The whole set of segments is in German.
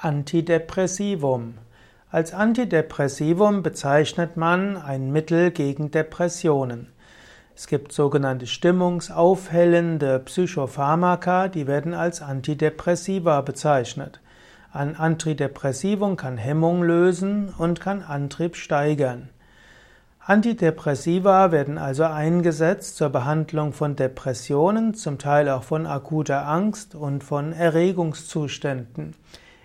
Antidepressivum. Als Antidepressivum bezeichnet man ein Mittel gegen Depressionen. Es gibt sogenannte stimmungsaufhellende Psychopharmaka, die werden als Antidepressiva bezeichnet. Ein Antidepressivum kann Hemmung lösen und kann Antrieb steigern. Antidepressiva werden also eingesetzt zur Behandlung von Depressionen, zum Teil auch von akuter Angst und von Erregungszuständen.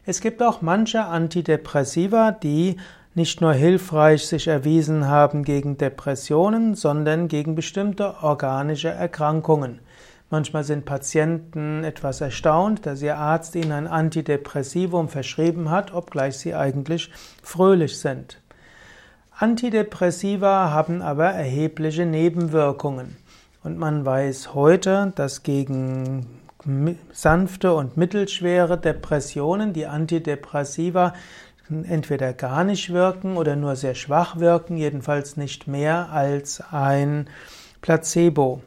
Es gibt auch manche Antidepressiva, die nicht nur hilfreich sich erwiesen haben gegen Depressionen, sondern gegen bestimmte organische Erkrankungen. Manchmal sind Patienten etwas erstaunt, dass ihr Arzt ihnen ein Antidepressivum verschrieben hat, obgleich sie eigentlich fröhlich sind. Antidepressiva haben aber erhebliche Nebenwirkungen. Und man weiß heute, dass gegen sanfte und mittelschwere Depressionen die Antidepressiva entweder gar nicht wirken oder nur sehr schwach wirken, jedenfalls nicht mehr als ein Placebo.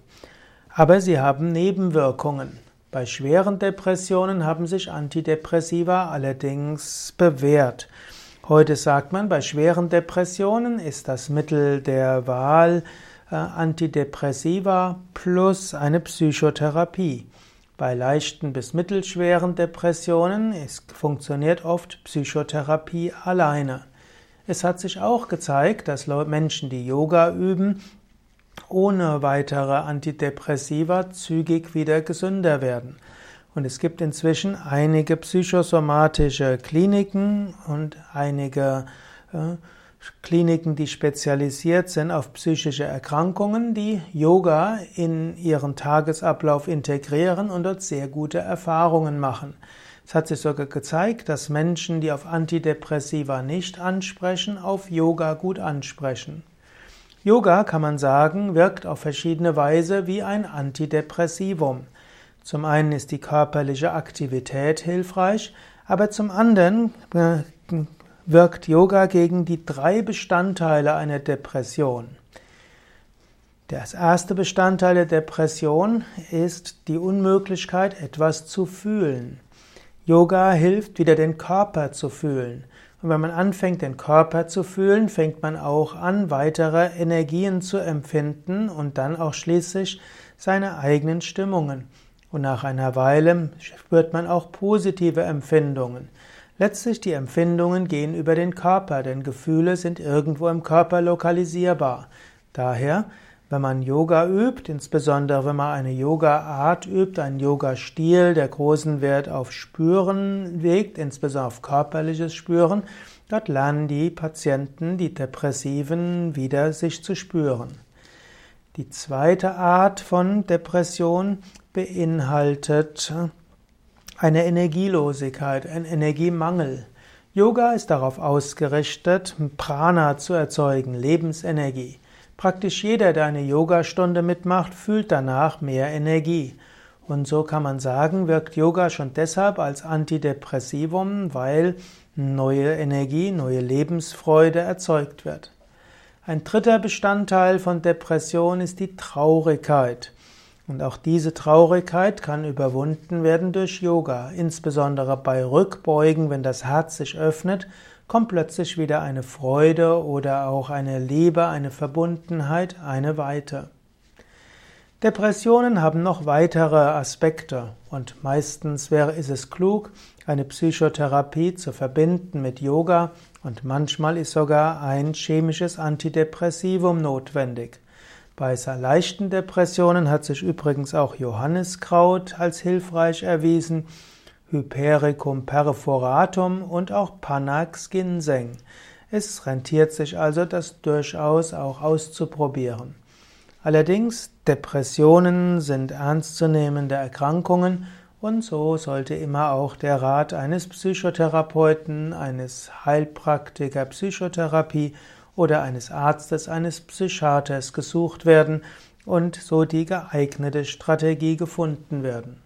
Aber sie haben Nebenwirkungen. Bei schweren Depressionen haben sich Antidepressiva allerdings bewährt. Heute sagt man, bei schweren Depressionen ist das Mittel der Wahl äh, Antidepressiva plus eine Psychotherapie. Bei leichten bis mittelschweren Depressionen ist, funktioniert oft Psychotherapie alleine. Es hat sich auch gezeigt, dass Menschen, die Yoga üben, ohne weitere Antidepressiva zügig wieder gesünder werden. Und es gibt inzwischen einige psychosomatische Kliniken und einige äh, Kliniken, die spezialisiert sind auf psychische Erkrankungen, die Yoga in ihren Tagesablauf integrieren und dort sehr gute Erfahrungen machen. Es hat sich sogar gezeigt, dass Menschen, die auf Antidepressiva nicht ansprechen, auf Yoga gut ansprechen. Yoga, kann man sagen, wirkt auf verschiedene Weise wie ein Antidepressivum. Zum einen ist die körperliche Aktivität hilfreich, aber zum anderen äh, wirkt Yoga gegen die drei Bestandteile einer Depression. Das erste Bestandteil der Depression ist die Unmöglichkeit, etwas zu fühlen. Yoga hilft wieder den Körper zu fühlen. Und wenn man anfängt, den Körper zu fühlen, fängt man auch an, weitere Energien zu empfinden und dann auch schließlich seine eigenen Stimmungen. Und nach einer Weile spürt man auch positive Empfindungen. Letztlich die Empfindungen gehen über den Körper, denn Gefühle sind irgendwo im Körper lokalisierbar. Daher, wenn man Yoga übt, insbesondere wenn man eine Yoga-Art übt, einen Yoga-Stil, der großen Wert auf Spüren legt, insbesondere auf körperliches Spüren, dort lernen die Patienten, die Depressiven, wieder sich zu spüren. Die zweite Art von Depression beinhaltet eine Energielosigkeit, ein Energiemangel. Yoga ist darauf ausgerichtet, Prana zu erzeugen, Lebensenergie. Praktisch jeder, der eine Yogastunde mitmacht, fühlt danach mehr Energie. Und so kann man sagen, wirkt Yoga schon deshalb als Antidepressivum, weil neue Energie, neue Lebensfreude erzeugt wird. Ein dritter Bestandteil von Depression ist die Traurigkeit. Und auch diese Traurigkeit kann überwunden werden durch Yoga. Insbesondere bei Rückbeugen, wenn das Herz sich öffnet, kommt plötzlich wieder eine Freude oder auch eine Liebe, eine Verbundenheit, eine Weite. Depressionen haben noch weitere Aspekte und meistens wäre, ist es klug, eine Psychotherapie zu verbinden mit Yoga und manchmal ist sogar ein chemisches Antidepressivum notwendig. Bei leichten Depressionen hat sich übrigens auch Johanniskraut als hilfreich erwiesen, Hypericum perforatum und auch Panax ginseng. Es rentiert sich also, das durchaus auch auszuprobieren. Allerdings, Depressionen sind ernstzunehmende Erkrankungen und so sollte immer auch der Rat eines Psychotherapeuten, eines Heilpraktiker Psychotherapie oder eines Arztes, eines Psychiaters gesucht werden und so die geeignete Strategie gefunden werden.